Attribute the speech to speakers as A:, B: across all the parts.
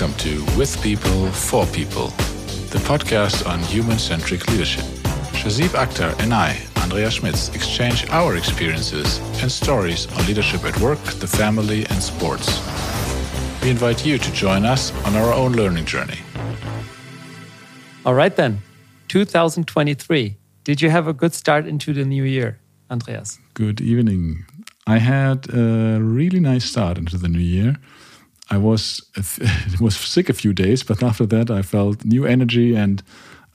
A: Welcome to With People, For People, the podcast on human centric leadership. Shahzeeb Akhtar and I, Andreas Schmitz, exchange our experiences and stories on leadership at work, the family, and sports. We invite you to join us on our own learning journey.
B: All right, then, 2023. Did you have a good start into the new year, Andreas?
C: Good evening. I had a really nice start into the new year. I was was sick a few days, but after that I felt new energy and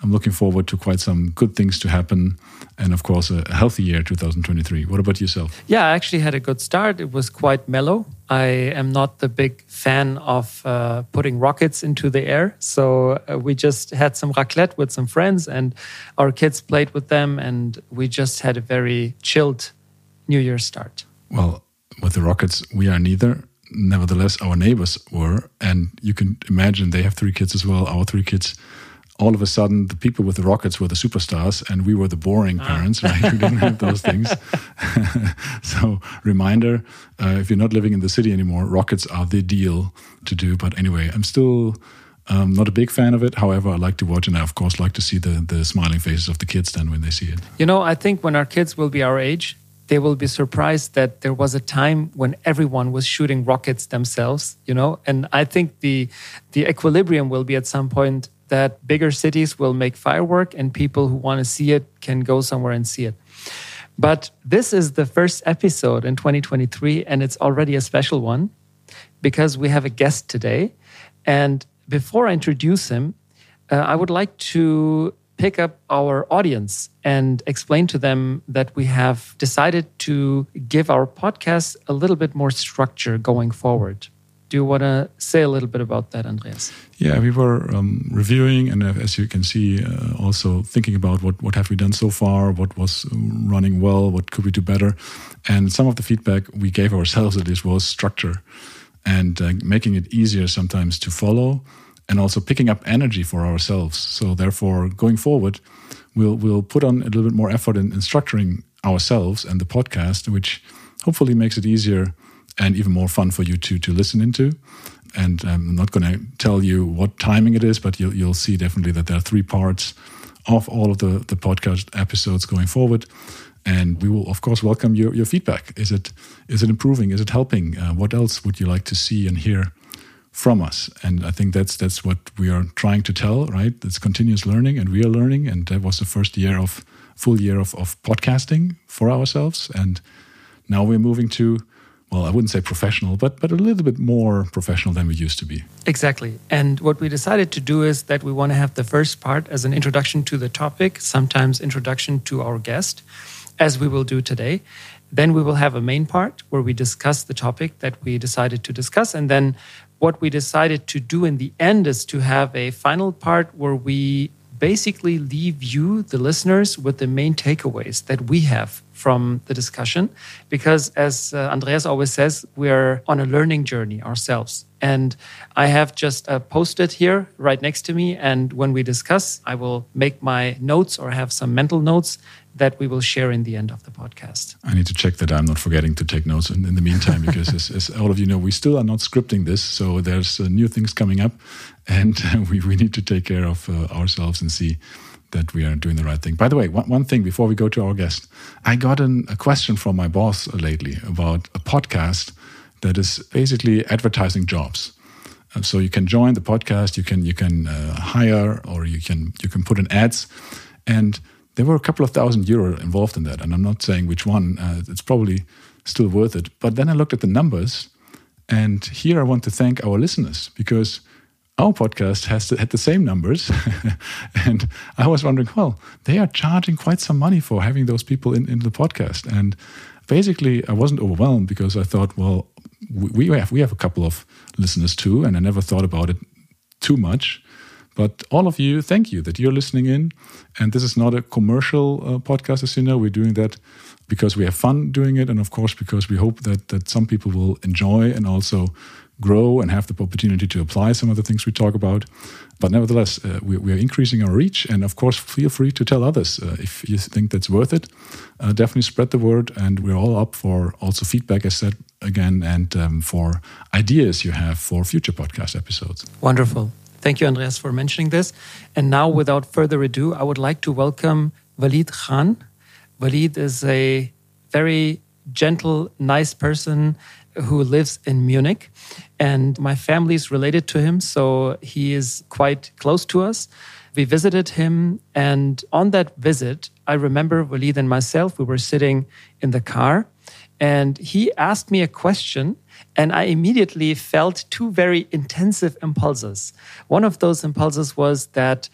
C: I'm looking forward to quite some good things to happen and of course a healthy year 2023. What about yourself?
B: Yeah, I actually had a good start. It was quite mellow. I am not the big fan of uh, putting rockets into the air. So uh, we just had some raclette with some friends and our kids played with them and we just had a very chilled New Year's start.
C: Well, with the rockets, we are neither nevertheless, our neighbors were. And you can imagine they have three kids as well, our three kids. All of a sudden, the people with the rockets were the superstars, and we were the boring ah. parents, right? who didn't have those things. so, reminder uh, if you're not living in the city anymore, rockets are the deal to do. But anyway, I'm still um, not a big fan of it. However, I like to watch, and I of course like to see the the smiling faces of the kids then when they see it.
B: You know, I think when our kids will be our age, they will be surprised that there was a time when everyone was shooting rockets themselves you know? And i think the the equilibrium will be at some point that bigger cities will make firework and people who want to see it can go somewhere and see it. But this is the first episode in 2023 and it's already a special one because we have a guest today. And before i introduce him uh, i would like to pick up our audience and explain to them that we have decided to give our podcast a little bit more structure going forward. Do you want to say a little bit about that, Andreas?
C: Yeah, we were um, reviewing, and uh, as you can see, uh, also thinking about what what have we done so far, what was running well, what could we do better, and some of the feedback we gave ourselves at least was structure and uh, making it easier sometimes to follow and also picking up energy for ourselves. So therefore, going forward, we'll we'll put on a little bit more effort in, in structuring ourselves and the podcast, which hopefully makes it easier and even more fun for you to to listen into. And um, I'm not going to tell you what timing it is, but you'll you'll see definitely that there are three parts of all of the the podcast episodes going forward. And we will, of course, welcome your, your feedback. Is it is it improving? Is it helping? Uh, what else would you like to see and hear from us. And I think that's that's what we are trying to tell, right? It's continuous learning, and we are learning. And that was the first year of full year of, of podcasting for ourselves. And now we're moving to well, I wouldn't say professional, but but a little bit more professional than we used to be.
B: Exactly. And what we decided to do is that we want to have the first part as an introduction to the topic, sometimes introduction to our guest, as we will do today. Then we will have a main part where we discuss the topic that we decided to discuss, and then what we decided to do in the end is to have a final part where we basically leave you, the listeners, with the main takeaways that we have from the discussion. Because as uh, Andreas always says, we're on a learning journey ourselves. And I have just uh, posted here right next to me. And when we discuss, I will make my notes or have some mental notes that we will share in the end of the podcast.
C: I need to check that I'm not forgetting to take notes in, in the meantime, because as, as, all of you know, we still are not scripting this. So there's uh, new things coming up, and uh, we, we need to take care of uh, ourselves and see that we are doing the right thing. By the way, one, one thing before we go to our guest, I got an, a question from my boss lately about a podcast that is basically advertising jobs. Uh, so you can join the podcast, you can you can uh, hire, or you can you can put in ads, and there were a couple of thousand euro involved in that. And I'm not saying which one, uh, it's probably still worth it. But then I looked at the numbers, and here I want to thank our listeners because our podcast has had the same numbers. and I was wondering, well, they are charging quite some money for having those people in, in the podcast. And basically, I wasn't overwhelmed because I thought, well, we have, we have a couple of listeners too, and I never thought about it too much. But all of you, thank you that you're listening in. And this is not a commercial uh, podcast, as you know. We're doing that because we have fun doing it, and of course because we hope that that some people will enjoy and also grow and have the opportunity to apply some of the things we talk about. But nevertheless, uh, we, we, are increasing our reach. And of course, feel free to tell others uh, if you think that's worth it. Uh, definitely spread the word. And we're all up for also feedback, as said again, and um, for ideas you have for future podcast episodes.
B: Wonderful. Thank you, Andreas, for mentioning this. And now, without further ado, I would like to welcome Waleed Khan. Waleed is a very gentle, nice person who lives in Munich. And my family is related to him, so he is quite close to us. We visited him, and on that visit, I remember Waleed and myself, we were sitting in the car, and he asked me a question, and I immediately felt two very intensive impulses. One of those impulses was that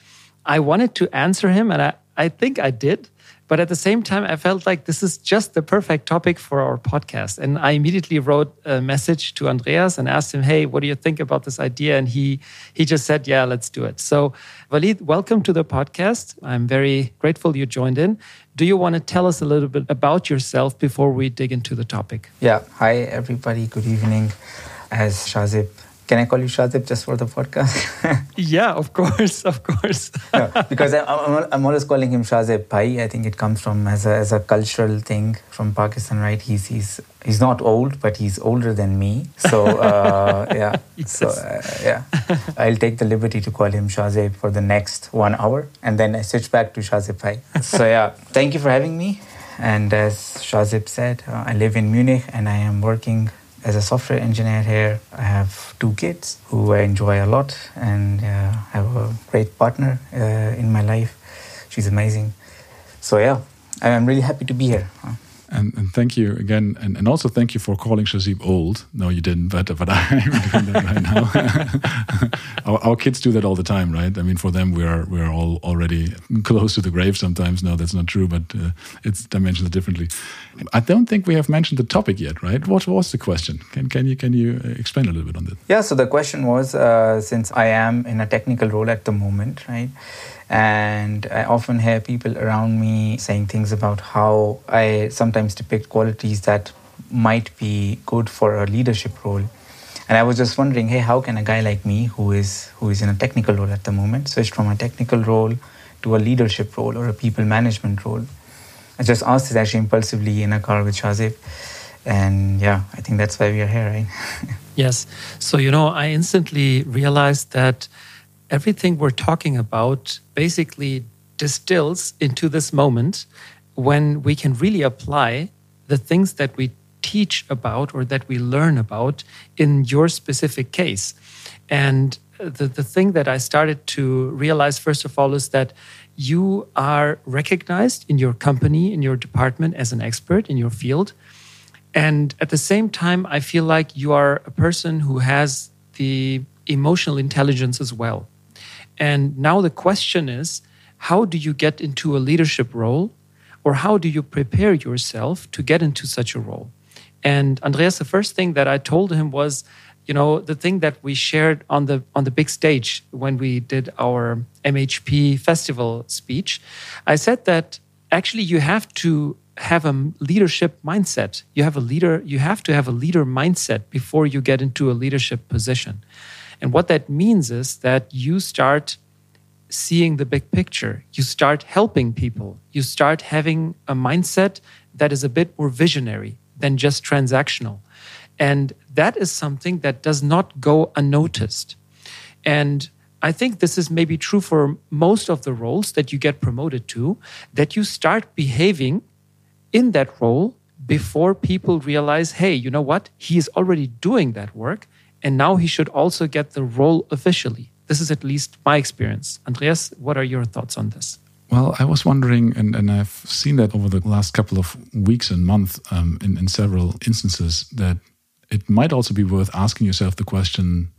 B: I wanted to answer him, and I, I think I did. But at the same time, I felt like this is just the perfect topic for our podcast. And I immediately wrote a message to Andreas and asked him, Hey, what do you think about this idea? And he, he just said, Yeah, let's do it. So, Waleed, welcome to the podcast. I'm very grateful you joined in. Do you want to tell us a little bit about yourself before we dig into the topic?
D: Yeah. Hi, everybody. Good evening. As Shahzeeb can I call you Shahzeeb just for the podcast?
B: yeah, of course, of course.
D: no, because I, am I'm always calling him Shahzeeb Bhai. I think it comes from as a, as a cultural thing from Pakistan, right? He's he's he's not old, but he's older than me. So uh, yeah, yes. so uh, yeah, I'll take the liberty to call him Shahzeeb for the next one hour, and then I switch back to Shahzeeb Bhai. so yeah, thank you for having me. And as Shahzeeb said, uh, I live in Munich and I am working as a software engineer here, I have two kids who I enjoy a lot and uh, have a great partner uh, in my life. She's amazing. So, yeah, I'm really happy to be here.
C: And, and thank you again, and, and also thank you for calling Shahzeeb old. No, you didn't, but but I'm doing that right now. our, our, kids do that all the time, right? I mean, for them, we are we are all already close to the grave. Sometimes, no, that's not true, but uh, it's dimensions differently. I don't think we have mentioned the topic yet, right? What was the question? Can can you can you uh, explain a little bit on that?
D: Yeah. So the question was, uh, since I am in a technical role at the moment, right? And I often hear people around me saying things about how I sometimes depict qualities that might be good for a leadership role. And I was just wondering, hey, how can a guy like me, who is who is in a technical role at the moment, switch from a technical role to a leadership role or a people management role? I just asked this actually impulsively in a car with Shahzeeb. And yeah, I think that's why we are here, right?
B: yes. So, you know, I instantly realized that everything we're talking about basically distills into this moment when we can really apply the things that we teach about or that we learn about in your specific case. And the, the thing that I started to realize, first of all, is that you are recognized in your company, in your department as an expert in your field. And at the same time, I feel like you are a person who has the emotional intelligence as well. And now the question is how do you get into a leadership role or how do you prepare yourself to get into such a role? And Andreas, the first thing that I told him was, you know, the thing that we shared on the on the big stage when we did our MHP festival speech. I said that actually you have to have a leadership mindset. You have a leader, you have to have a leader mindset before you get into a leadership position. And what that means is that you start seeing the big picture. You start helping people. You start having a mindset that is a bit more visionary than just transactional. And that is something that does not go unnoticed. And I think this is maybe true for most of the roles that you get promoted to, that you start behaving in that role before people realize, hey, you know what? He is already doing that work. And now he should also get the role officially. This is at least my experience. Andreas, what are your thoughts on this?
C: Well, I was wondering, and, and I've seen that over the last couple of weeks and months um, in, in several instances, that it might also be worth asking yourself the question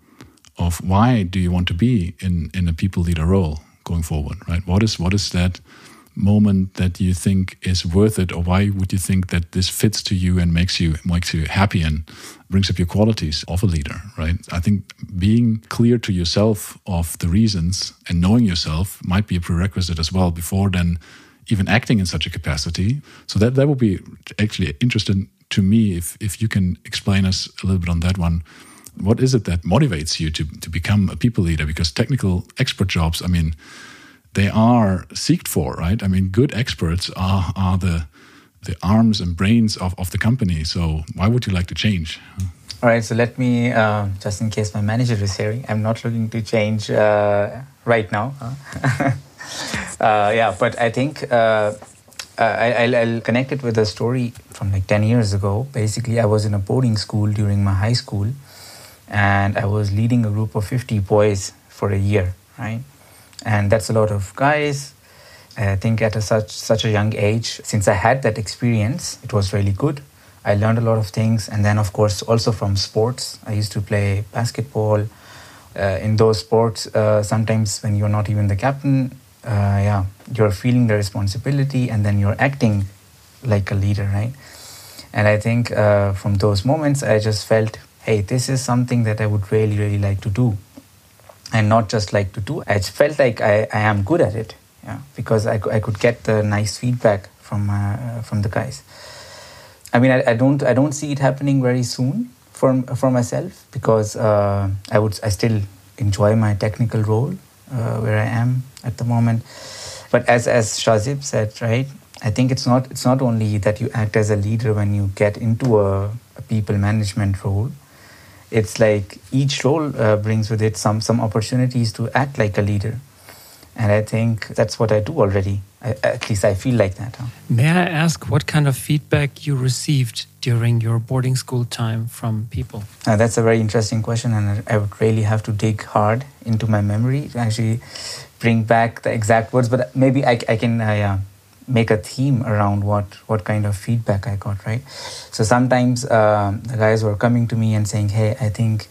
C: of why do you want to be in, in a people leader role going forward, right? What is what is that moment that you think is worth it, or why would you think that this fits to you and makes you makes you happy and brings up your qualities of a leader, right? I think being clear to yourself of the reasons and knowing yourself might be a prerequisite as well before then even acting in such a capacity. So that that would be actually interesting to me if if you can explain us a little bit on that one what is it that motivates you to, to become a people leader? Because technical expert jobs, I mean, they are seeked for, right? I mean, good experts are, are the, the arms and brains of, of the company. So why would you like to change?
D: All right, so let me, uh, just in case my manager is hearing, I'm not looking to change uh, right now. Uh, yeah, but I think uh, I, will connect it with a story from like 10 years ago. Basically, I was in a boarding school during my high school, and I was leading a group of 50 boys for a year, right? And that's a lot of guys. I think at a such such a young age, since I had that experience, it was really good. I learned a lot of things, and then of course also from sports. I used to play basketball. Uh, in those sports, uh, sometimes when you're not even the captain, uh, yeah, you're feeling the responsibility, and then you're acting like a leader, right? And I think uh, from those moments, I just felt, hey, this is something that I would really, really like to do, and not just like to do. I felt like I, I am good at it, yeah, because I, I could get the nice feedback from uh, from the guys. I mean, I, I, don't I don't see it happening very soon for for myself because uh, I would I still enjoy my technical role uh, where I am at the moment. But as as Shahzeeb said, right, I think it's not it's not only that you act as a leader when you get into a, a people management role. It's like each role uh, brings with it some some opportunities to act like a leader, and I think that's what I do already. I, at least I feel like that. Huh?
B: May I ask what kind of feedback you received during your boarding school time from people?
D: Uh, that's a very interesting question, and I would really have to dig hard into my memory to actually bring back the exact words. But maybe I, I can uh, yeah, make a theme around what what kind of feedback I got. Right. So sometimes uh, the guys were coming to me and saying, "Hey, I think."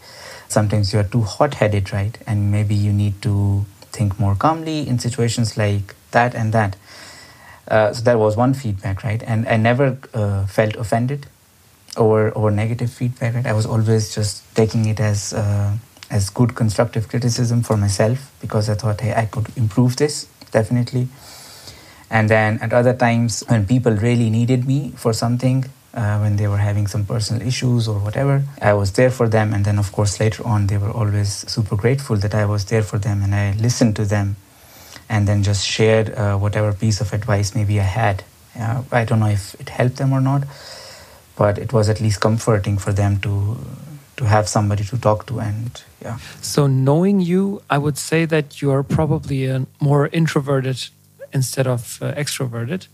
D: Sometimes you are too hot headed, right? And maybe you need to think more calmly in situations like that and that. Uh, so that was one feedback, right? And I never uh, felt offended over over negative feedback. Right? I was always just taking it as uh, as good constructive criticism for myself because I thought, hey, I could improve this definitely. And then at other times when people really needed me for something, uh, when they were having some personal issues or whatever, I was there for them. And then of course later on, they were always super grateful that I was there for them and I listened to them and then just shared uh, whatever piece of advice maybe I had. Uh, I don't know if it helped them or not, but it was at least comforting for them to to have somebody to talk to and yeah.
B: So knowing you, I would say that you are probably a more introverted instead of uh, extroverted.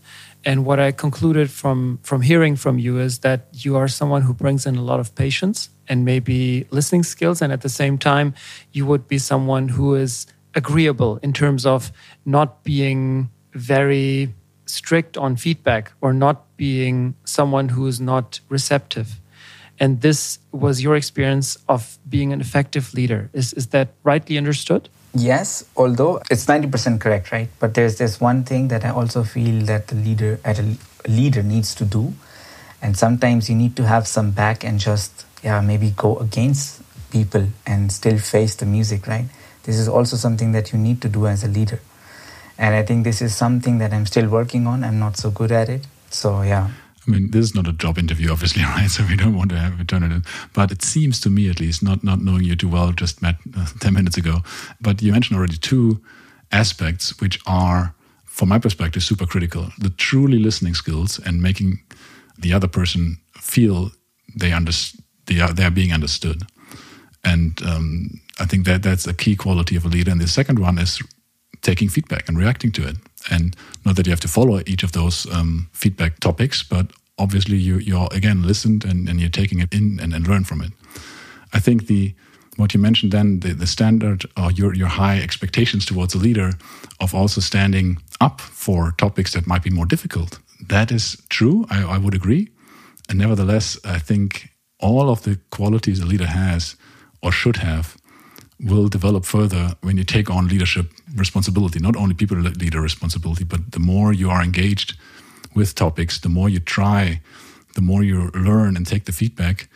B: And what I concluded from from hearing from you is that you are someone who brings in a lot of patience and maybe listening skills, and at the same time, you would be someone who is agreeable in terms of not being very strict on feedback or not being someone who is not receptive. And this was your experience of being an effective leader. Is, is that rightly understood?
D: Yes, although it's 90% correct, right? But there's this one thing that I also feel that the leader at a leader needs to do. And sometimes you need to have some back and just yeah, maybe go against people and still face the music, right? This is also something that you need to do as a leader. And I think this is something that I'm still working on. I'm not so good at it. So, yeah.
C: I mean, this is not a job interview, obviously, right? So we don't want to have turn it in. But it seems to me, at least, not not knowing you too well, just met uh, ten minutes ago. But you mentioned already two aspects which are, from my perspective, super critical: the truly listening skills and making the other person feel they under they are they are being understood. And um, I think that that's a key quality of a leader. And the second one is taking feedback and reacting to it. And not that you have to follow each of those um, feedback topics, but obviously you you're again listened and, and you're taking it in and, and learn from it. I think the what you mentioned then, the, the standard or your your high expectations towards a leader of also standing up for topics that might be more difficult. That is true. I, I would agree. And nevertheless, I think all of the qualities a leader has or should have will develop further when you take on leadership responsibility, not only people leader responsibility, but the more you are engaged with topics, the more you try, the more you learn and take the feedback,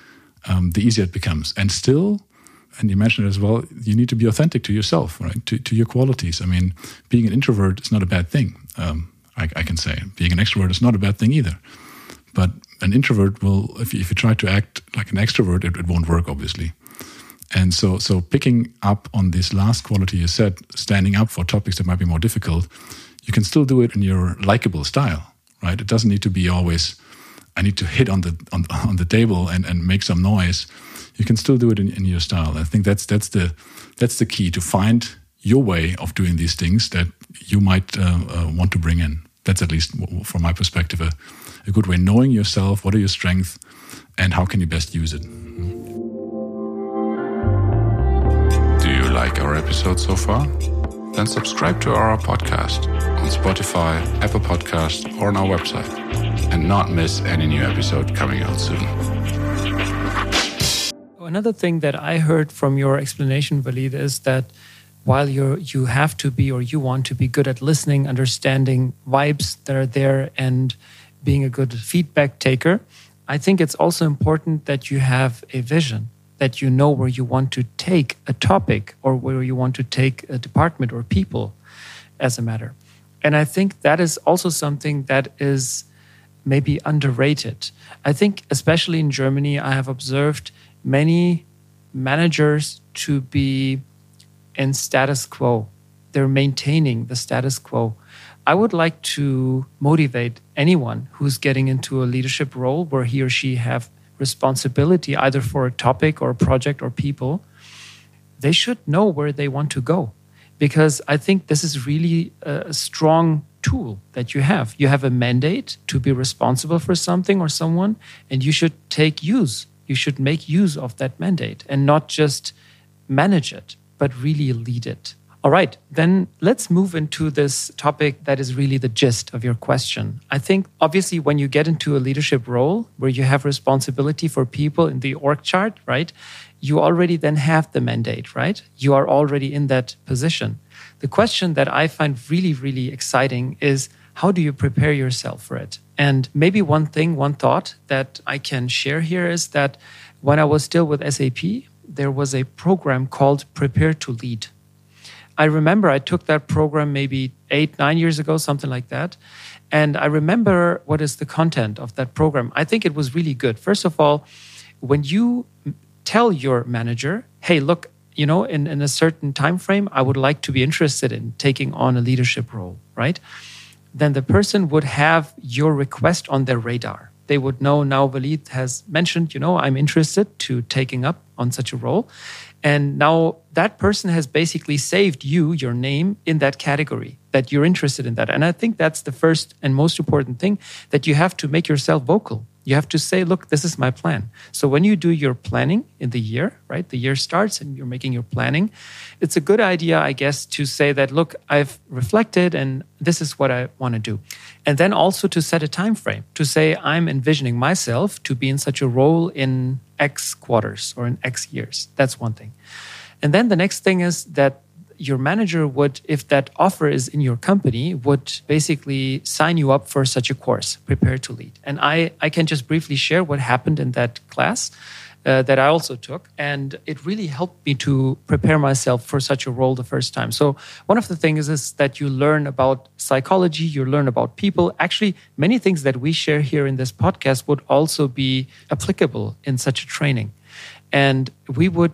C: um, the easier it becomes. And still, and you mentioned it as well, you need to be authentic to yourself, right? To, to your qualities. I mean, being an introvert is not a bad thing. Um, I, I, can say being an extrovert is not a bad thing either. But an introvert will, if you, if you try to act like an extrovert, it, it won't work, obviously. And so, so picking up on this last quality you said, standing up for topics that might be more difficult, you can still do it in your likable style, right? It doesn't need to be always, I need to hit on the on, on the table and, and make some noise. You can still do it in, in your style. I think that's that's the that's the key to find your way of doing these things that you might uh, uh, want to bring in. That's at least from my perspective a, a good way. Knowing yourself, what are your strengths, and how can you best use it.
A: Like our episode so far? Then subscribe to our podcast on Spotify, Apple Podcast, or on our website, and not miss any new episode coming out soon.
B: Another thing that I heard from your explanation, Waleed, is that while you you have to be or you want to be good at listening, understanding vibes that are there, and being a good feedback taker, I think it's also important that you have a vision, that you know where you want to take a topic or where you want to take a department or people as a matter. And I think that is also something that is maybe underrated. I think, especially in Germany, I have observed many managers to be in status quo. They're maintaining the status quo. I would like to motivate anyone who's getting into a leadership role where he or she have responsibility either for a topic or a project or people. They should know where they want to go because I think this is really a strong tool that you have. You have a mandate to be responsible for something or someone, and you should take use. You should make use of that mandate and not just manage it but really lead it. All right, then let's move into this topic that is really the gist of your question. I think obviously when you get into a leadership role where you have responsibility for people in the org chart, right? You already then have the mandate, right? You are already in that position. The question that I find really, really exciting is how do you prepare yourself for it? And maybe one thing, one thought that I can share here is that when I was still with SAP, there was a program called Prepare to Lead. I remember I took that program maybe eight, nine years ago, something like that. And I remember what is the content of that program. I think it was really good. First of all, when you tell your manager, hey, look, you know, in, in a certain time frame, I would like to be interested in taking on a leadership role, right? Then the person would have your request on their radar they would know now Waleed has mentioned, you know, I'm interested to taking up on such a role. And now that person has basically saved you, your name, in that category that you're interested in that. And I think that's the first and most important thing that you have to make yourself vocal. You have to say, look, this is my plan. So when you do your planning in the year, right, the year starts and you're making your planning, it's a good idea, I guess, to say that, look, I've reflected and this is what I want to do. And then also to set a time frame to say, I'm envisioning myself to be in such a role in X quarters or in X years. That's one thing. And then the next thing is that your manager would, if that offer is in your company, would basically sign you up for such a course, Prepare to Lead. And I, I can just briefly share what happened in that class. Uh, that I also took. And it really helped me to prepare myself for such a role the first time. So, one of the things is that you learn about psychology, you learn about people. Actually, many things that we share here in this podcast would also be applicable in such a training. And we would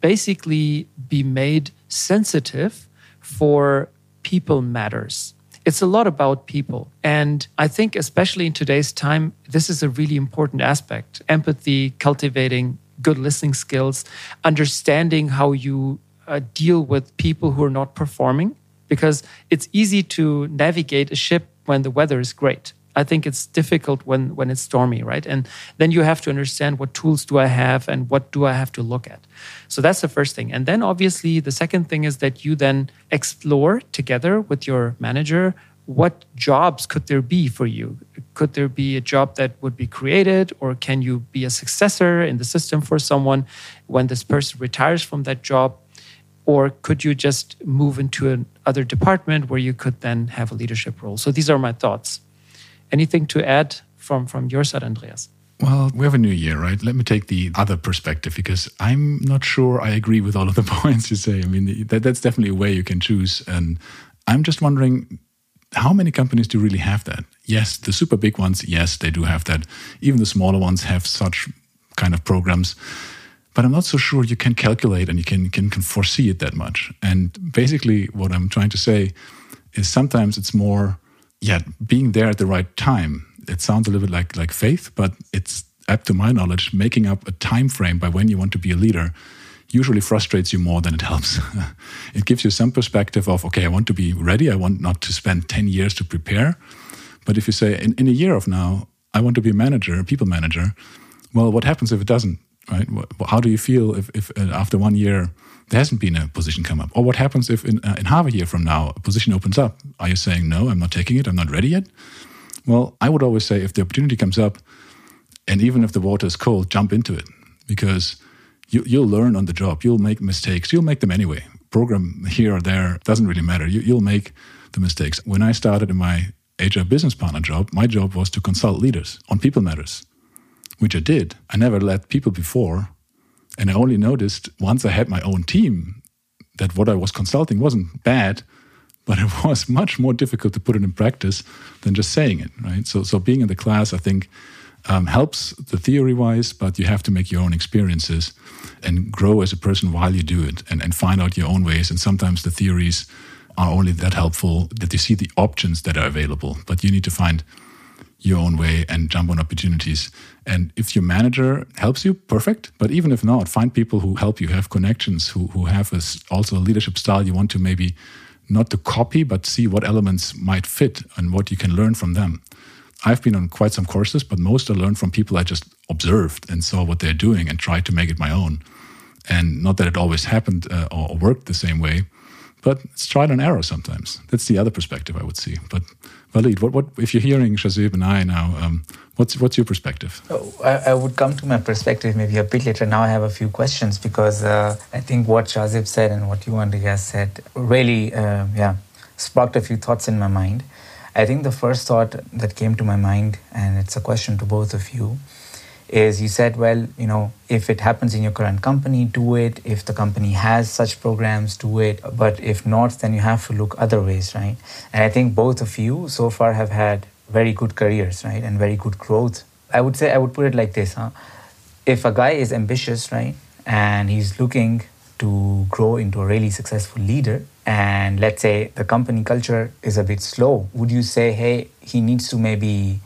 B: basically be made sensitive for people matters. It's a lot about people. And I think, especially in today's time, this is a really important aspect empathy, cultivating good listening skills, understanding how you uh, deal with people who are not performing, because it's easy to navigate a ship when the weather is great. I think it's difficult when when it's stormy, right? And then you have to understand what tools do I have and what do I have to look at. So that's the first thing. And then obviously the second thing is that you then explore together with your manager what jobs could there be for you? Could there be a job that would be created, or can you be a successor in the system for someone when this person retires from that job? Or could you just move into another department where you could then have a leadership role? So these are my thoughts. Anything to add from, from your side, Andreas?
C: Well, we have a new year, right? Let me take the other perspective because I'm not sure I agree with all of the points you say. I mean, that, that's definitely a way you can choose. And I'm just wondering how many companies do really have that? Yes, the super big ones, yes, they do have that. Even the smaller ones have such kind of programs. but I'm not so sure you can calculate and you can, can, can foresee it that much. And basically, what I'm trying to say is sometimes it's more, yeah, being there at the right time. It sounds a little bit like like faith, but it's up to my knowledge, making up a time frame by when you want to be a leader usually frustrates you more than it helps. it gives you some perspective of, okay, I want to be ready. I want not to spend 10 years to prepare. But if you say, in, in a year of now, I want to be a manager, a people manager, well, what happens if it doesn't? Right? How do you feel if, if uh, after one year there hasn't been a position come up? Or what happens if in, uh, in half a year from now a position opens up? Are you saying, no, I'm not taking it, I'm not ready yet? Well, I would always say if the opportunity comes up, and even if the water is cold, jump into it because you, you'll learn on the job. You'll make mistakes. You'll make them anyway. Program here or there doesn't really matter. You, you'll make the mistakes. When I started in my HR business partner job, my job was to consult leaders on people matters, which I did. I never led people before. And I only noticed once I had my own team that what I was consulting wasn't bad, but it was much more difficult to put it in practice than just saying it, right? So, so being in the class, I think, um, helps the theory wise, but you have to make your own experiences and grow as a person while you do it and, and find out your own ways. And sometimes the theories are only that helpful that you see the options that are available, but you need to find your own way and jump on opportunities. And if your manager helps you, perfect. But even if not, find people who help you, have connections, who, who have a, also a leadership style you want to maybe not to copy, but see what elements might fit and what you can learn from them. I've been on quite some courses, but most I learned from people I just observed and saw what they're doing and tried to make it my own. And not that it always happened uh, or worked the same way, but it's trial and error sometimes. That's the other perspective I would see. But Waleed, what, what if you're hearing Shahzeeb and I now, um, what's what's your perspective?
D: Oh, I, I, would come to my perspective maybe a bit later. Now I have a few questions because uh, I think what Shahzeeb said and what you, and Andreas, said really, uh, yeah, sparked a few thoughts in my mind. I think the first thought that came to my mind, and it's a question to both of you, is you said, well, you know, if it happens in your current company, do it. If the company has such programs, do it. But if not, then you have to look other ways, right? And I think both of you so far have had very good careers, right? And very good growth. I would say, I would put it like this, huh? If a guy is ambitious, right? And he's looking to grow into a really successful leader, and let's say the company culture is a bit slow, would you say, hey, he needs to maybe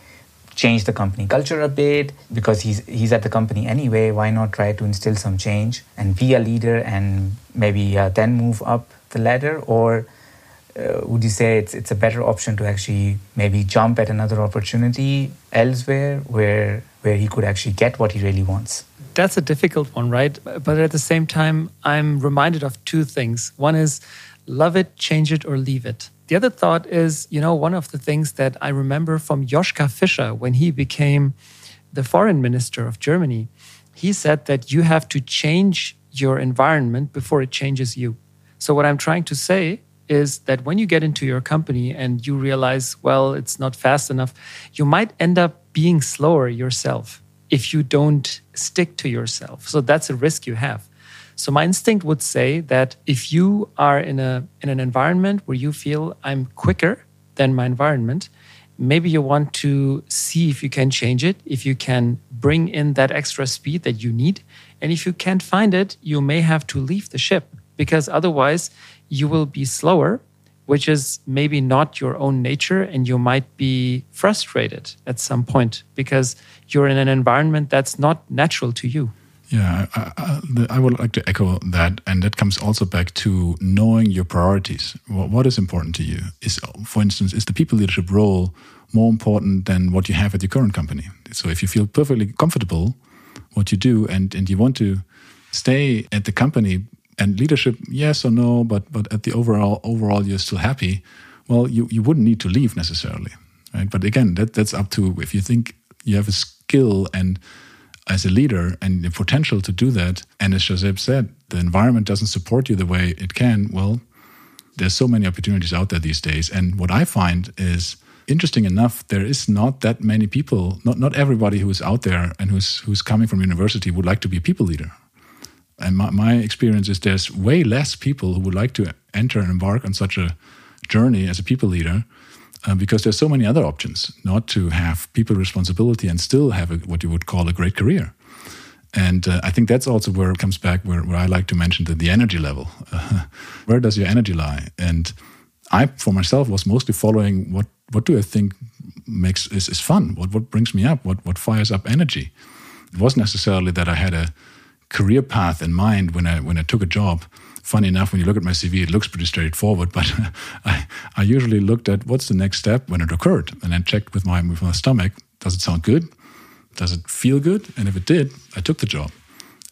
D: change the company culture a bit because he's he's at the company anyway. Why not try to instill some change and be a leader and maybe uh, then move up the ladder? Or uh, would you say it's it's a better option to actually maybe jump at another opportunity elsewhere where where he could actually get what he really wants?
B: That's a difficult one, right? But at the same time, I'm reminded of two things. One is love it, change it, or leave it. The other thought is, you know, one of the things that I remember from Joschka Fischer when he became the foreign minister of Germany, he said that you have to change your environment before it changes you. So, what I'm trying to say is that when you get into your company and you realize, well, it's not fast enough, you might end up being slower yourself if you don't stick to yourself. So, that's a risk you have. So my instinct would say that if you are in a in an environment where you feel I'm quicker than my environment, maybe you want to see if you can change it, if you can bring in that extra speed that you need. And if you can't find it, you may have to leave the ship because otherwise you will be slower, which is maybe not your own nature. And you might be frustrated at some point because you're in an environment that's not natural to you.
C: Yeah, I, I, I, would like to echo that, and that comes also back to knowing your priorities. What, what is important to you? Is, for instance, is the people leadership role more important than what you have at your current company? So, if you feel perfectly comfortable what you do, and and you want to stay at the company and leadership, yes or no, but but at the overall overall you're still happy. Well, you you wouldn't need to leave necessarily, right? But again, that that's up to if you think you have a skill and as a leader and the potential to do that. And as Shahzeeb said, the environment doesn't support you the way it can. Well, there's so many opportunities out there these days. And what I find is interesting enough, there is not that many people, not, not everybody who is out there and who's, who's coming from university would like to be a people leader. And my, my experience is there's way less people who would like to enter and embark on such a journey as a people leader uh, because there's so many other options not to have people responsibility and still have a, what you would call a great career. And uh, I think that's also where it comes back, where, where I like to mention the, the energy level. Uh, where does your energy lie? And I, for myself, was mostly following what what do I think makes is, is fun? What what brings me up? What what fires up energy? It wasn't necessarily that I had a career path in mind when I when I took a job. Funny enough, when you look at my CV, it looks pretty straightforward. But I, I usually looked at what's the next step when it occurred, and then checked with my with my stomach. Does it sound good? Does it feel good? And if it did, I took the job.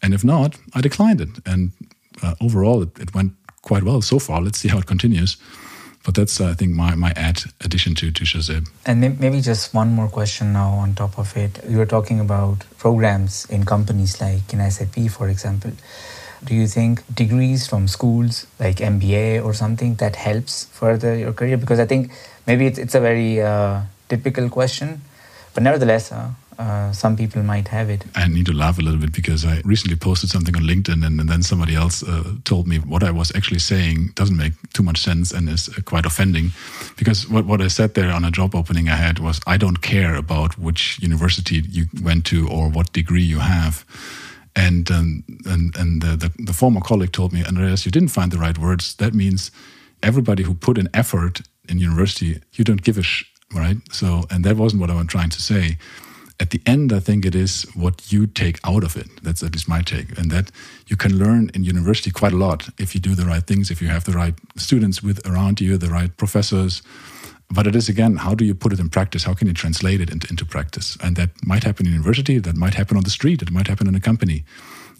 C: And if not, I declined it. And uh, overall, it, it, went quite well so far. Let's see how it continues. But that's, uh, I think, my, my add addition to, to Shahzeeb.
D: And maybe just one more question now on top of it. You were talking about programs in companies like in SAP, for example. Do you think degrees from schools like MBA or something that helps further your career? Because I think maybe it's, it's a very uh, typical question, but nevertheless, uh, uh, some people might have it.
C: I need to laugh a little bit because I recently posted something on LinkedIn and, and then somebody else uh, told me what I was actually saying doesn't make too much sense and is uh, quite offending. Because what, what I said there on a job opening I had was I don't care about which university you went to or what degree you have. And um, and and the, the, the former colleague told me, Andreas, you didn't find the right words. That means everybody who put an effort in university, you don't give a sh, right? So, and that wasn't what I was trying to say at the end, I think it is what you take out of it. That's at least my take. And that you can learn in university quite a lot if you do the right things, if you have the right students with around you, the right professors. But it is again, how do you put it in practice? How can you translate it into, into practice? And that might happen in university, that might happen on the street, it might happen in a company.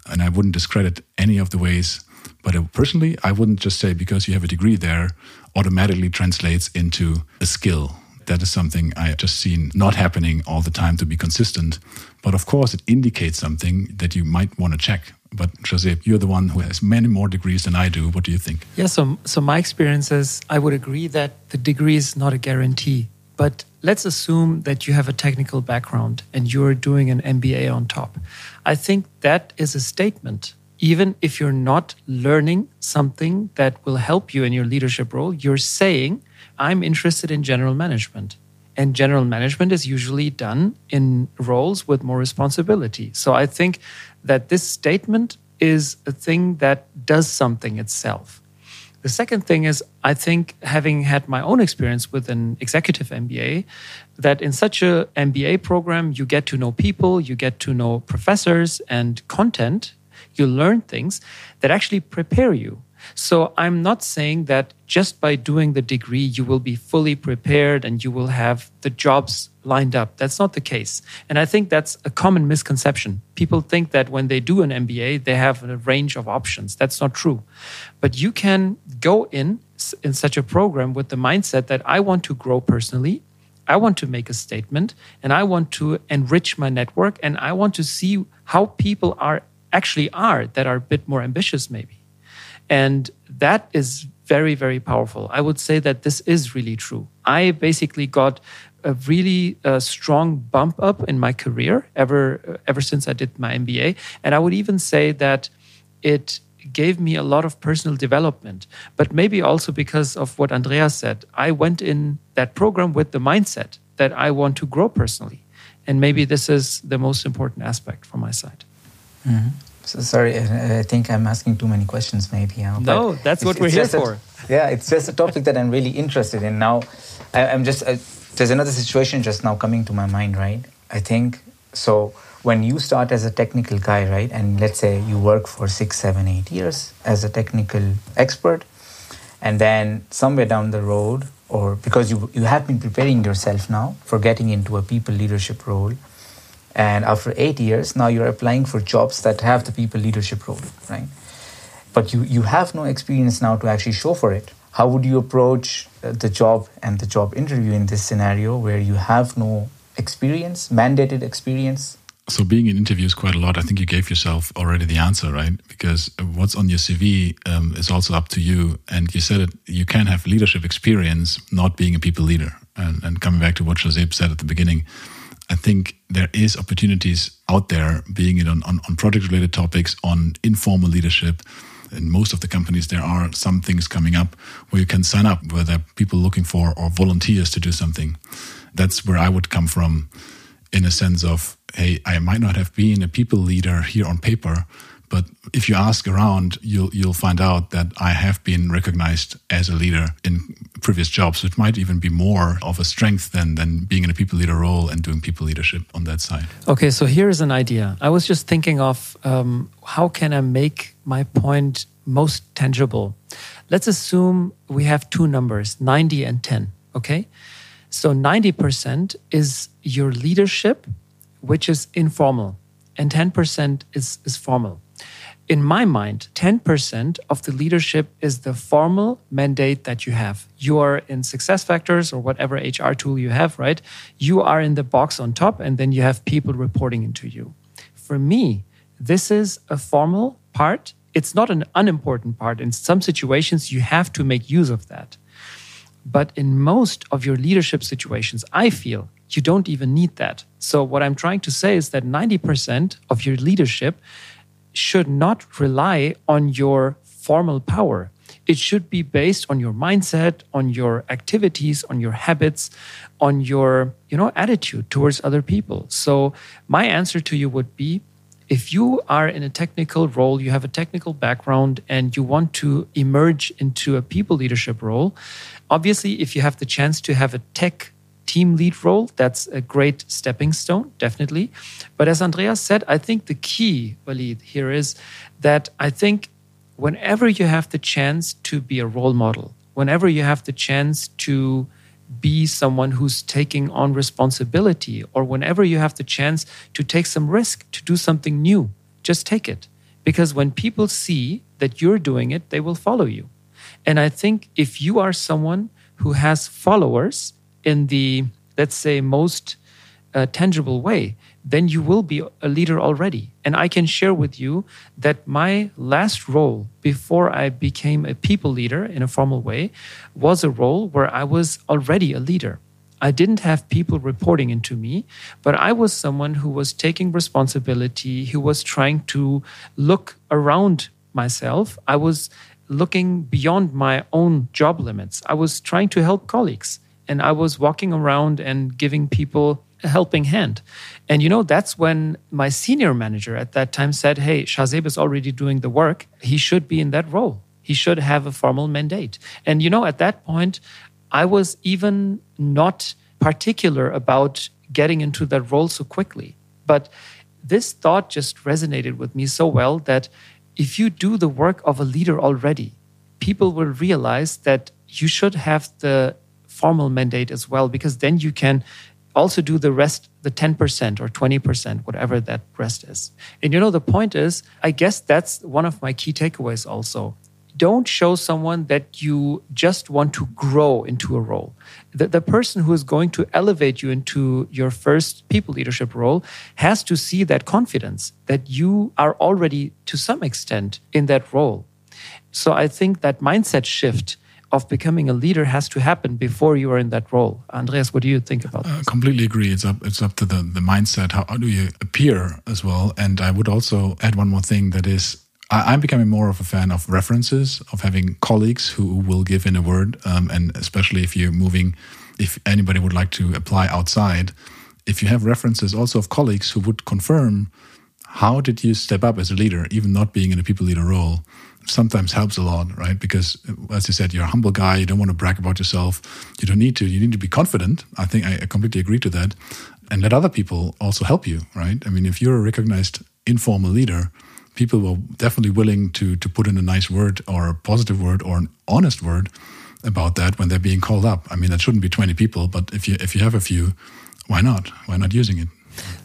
C: And I wouldn't discredit any of the ways. But personally, I wouldn't just say because you have a degree there automatically translates into a skill that is something I have just seen not happening all the time to be consistent. But of course, it indicates something that you might want to check. But Jose, you're the one who has many more degrees than I do. What do you think?
B: Yeah, so, so my experience is I would agree that the degree is not a guarantee. But let's assume that you have a technical background and you're doing an MBA on top. I think that is a statement. Even if you're not learning something that will help you in your leadership role, you're saying, I'm interested in general management. And general management is usually done in roles with more responsibility. So I think that this statement is a thing that does something itself. The second thing is, I think, having had my own experience with an executive MBA, that in such a MBA program, you get to know people, you get to know professors and content, you learn things that actually prepare you so I'm not saying that just by doing the degree, you will be fully prepared and you will have the jobs lined up. That's not the case. And I think that's a common misconception. People think that when they do an MBA, they have a range of options. That's not true. But you can go in in such a program with the mindset that I want to grow personally. I want to make a statement and I want to enrich my network and I want to see how people are actually are that are a bit more ambitious maybe and that is very, very powerful. I would say that this is really true. I basically got a really uh, strong bump up in my career ever uh, ever since I did my MBA, and I would even say that it gave me a lot of personal development. But maybe also because of what Andrea said, I went in that program with the mindset that I want to grow personally, and maybe this is the most important aspect from my side.
D: Mm-hmm. So sorry, I think I'm asking too many questions, maybe.
B: no, that's what we're here for.
D: A, yeah, it's just a topic that I'm really interested in. Now, I, am just uh, there's another situation just now coming to my mind, right? I think so. When you start as a technical guy, right, and let's say you work for six, seven, eight years as a technical expert, and then somewhere down the road, or because you you have been preparing yourself now for getting into a people leadership role and after eight years, now you're applying for jobs that have the people leadership role, right? But you, you have no experience now to actually show for it. How would you approach uh, the job and the job interview in this scenario where you have no experience, mandated experience?
C: So, being in interviews quite a lot, I think you gave yourself already the answer, right? Because what's on your CV um, is also up to you. And you said it, you can have leadership experience not being a people leader. And, and coming back to what Josep said at the beginning, I think there is opportunities out there, being it on, on, on project related topics, on informal leadership. In most of the companies, there are some things coming up where you can sign up, where there are people looking for or volunteers to do something. That's where I would come from. in a sense of, hey, I might not have been a people leader here on paper, but if you ask around, you'll you'll find out that I have been recognized as a leader in previous jobs. It might even be more of a strength than than being in a people leader role and doing people leadership on that side.
B: Okay, so here's an idea. I was just thinking of um, how can I make my point most tangible. Let's assume we have two numbers, 90 and 10. Okay, so 90% is your leadership, which is informal, and 10% is, is formal in my mind, 10% of the leadership is the formal mandate that you have. You are in SuccessFactors or whatever HR tool you have, right? You are in the box on top, and then you have people reporting into you. For me, this is a formal part. It's not an unimportant part. In some situations, you have to make use of that. But in most of your leadership situations, I feel you don't even need that. So, what I'm trying to say is that 90% of your leadership should not rely on your formal power. It should be based on your mindset, on your activities, on your habits, on your, you know, attitude towards other people. So my answer to you would be if you are in a technical role, you have a technical background and you want to emerge into a people leadership role, obviously if you have the chance to have a tech team lead role. That's a great stepping stone, definitely. But as Andreas said, I think the key, Waleed, here is that I think whenever you have the chance to be a role model, whenever you have the chance to be someone who's taking on responsibility, or whenever you have the chance to take some risk, to do something new, just take it. Because when people see that you're doing it, they will follow you. And I think if you are someone who has followers, in the, let's say, most uh, tangible way, then you will be a leader already. And I can share with you that my last role before I became a people leader in a formal way was a role where I was already a leader. I didn't have people reporting into me, but I was someone who was taking responsibility, who was trying to look around myself. I was looking beyond my own job limits. I was trying to help colleagues and I was walking around and giving people a helping hand. And you know, that's when my senior manager at that time said, Hey, Shahzeeb is already doing the work. He should be in that role. He should have a formal mandate. And you know, at that point, I was even not particular about getting into that role so quickly. But this thought just resonated with me so well that if you do the work of a leader already, people will realize that you should have the formal mandate as well, because then you can also do the rest, the 10% or 20%, whatever that rest is. And you know, the point is, I guess that's one of my key takeaways also. Don't show someone that you just want to grow into a role. The, the person who is going to elevate you into your first people leadership role has to see that confidence that you are already to some extent in that role. So I think that mindset shift of becoming a leader has to happen before you are in that role. Andreas, what do you think about
C: that? Uh, completely agree. It's up it's up to the, the mindset. How, how do you appear as well? And I would also add one more thing that is I, am becoming more of a fan of references, of having colleagues who will give in a word, um, and especially if you're moving, if anybody would like to apply outside, if you have references also of colleagues who would confirm how did you step up as a leader, even not being in a people leader role, sometimes helps a lot, right? Because as you said, you're a humble guy. You don't want to brag about yourself. You don't need to. You need to be confident. I think I completely agree to that. And let other people also help you, right? I mean, if you're a recognized informal leader, people will definitely willing to to put in a nice word or a positive word or an honest word about that when they're being called up. I mean, that shouldn't be 20 people, but if you if you have a few, why not? Why not using it?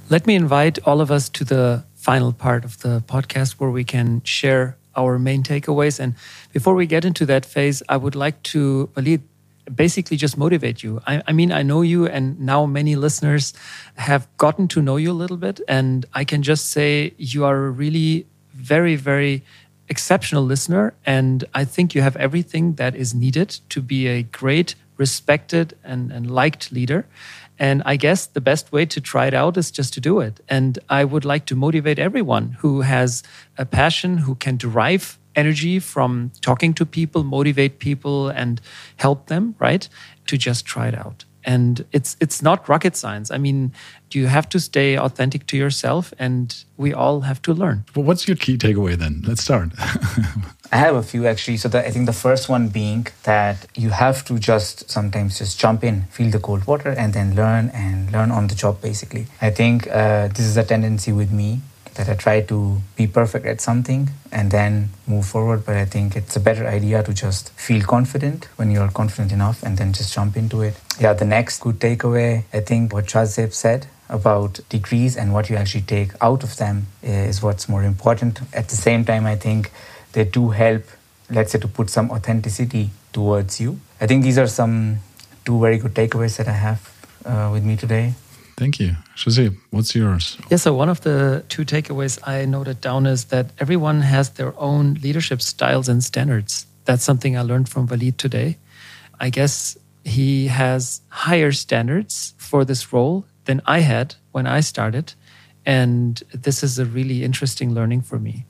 B: Let me invite all of us to the final part of the podcast where we can share our main takeaways. And before we get into that phase, I would like to, Waleed, basically just motivate you. I, I, mean, I know you, and now many listeners have gotten to know you a little bit. And I can just say you are a really very, very exceptional listener. And I think you have everything that is needed to be a great, respected, and, and liked leader. And I guess the best way to try it out is just to do it. And I would like to motivate everyone who has a passion, who can derive energy from talking to people, motivate people, and help them, right? To just try it out. And it's it's not rocket science. I mean, you have to stay authentic to yourself, and we all have to learn.
C: Well, what's your key takeaway then? Let's start.
D: I have a few actually. So the, I think the first one being that you have to just sometimes just jump in, feel the cold water, and then learn and learn on the job. Basically, I think uh, this is a tendency with me that I try to be perfect at something and then move forward. But I think it's a better idea to just feel confident when you're confident enough and then just jump into it. Yeah, the next good takeaway, I think what Shahzeeb said about degrees and what you actually take out of them is what's more important. At the same time, I think they do help, let's say, to put some authenticity towards you. I think these are some two very good takeaways that I have uh, with me today.
C: Thank you. Shahzeeb, what's yours?
B: Yeah, so one of the two takeaways I noted down is that everyone has their own leadership styles and standards. That's something I learned from Waleed today. I guess he has higher standards for this role than I had when I started. And this is a really interesting learning for me.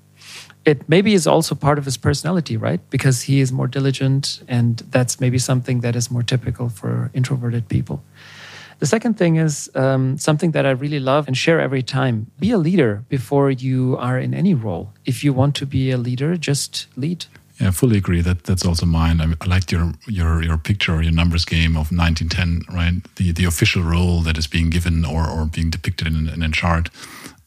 B: It maybe is also part of his personality, right? Because he is more diligent, and that's maybe something that is more typical for introverted people. The second thing is um, something that I really love and share every time be a leader before you are in any role. If you want to be a leader, just lead.
C: Yeah, I fully agree. That that's also mine. I, I liked your your your picture, or your numbers game of 1910, right? The the official role that is being given or or being depicted in, in a chart.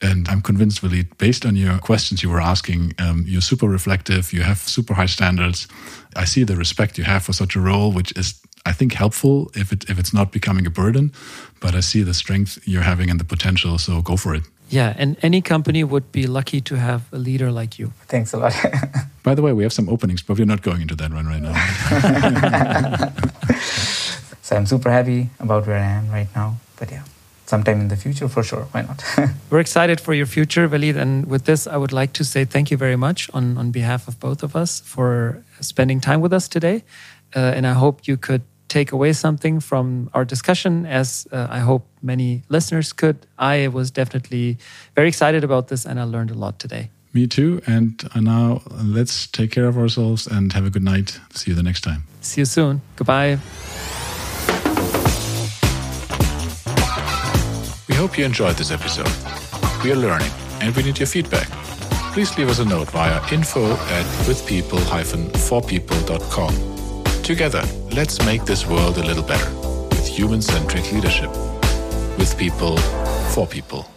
C: And I'm convinced, really, based on your questions you were asking, um, you're super reflective. You have super high standards. I see the respect you have for such a role, which is I think helpful if it if it's not becoming a burden, but I see the strength you're having and the potential. So go for it.
B: Yeah, and any company would be lucky to have a leader like you.
D: Thanks a lot.
C: By the way, we have some openings, but we're not going into that one right now.
D: so I'm super happy about where I am right now. But yeah, sometime in the future for sure. Why not?
B: We're excited for your future, Waleed. And with this, I would like to say thank you very much on, on behalf of both of us for spending time with us today. Uh, and I hope you could take away something from our discussion, as uh, I hope many listeners could. I was definitely very excited about this and I learned a lot today.
C: Me too. And uh, now let's take care of ourselves and have a good night. See you the next time.
B: See you soon. Goodbye.
A: Hope you enjoyed this episode. We are learning and we need your feedback. Please leave us a note via info at withpeople-forpeople.com. Together, let's make this world a little better with human centric leadership. With people, for people.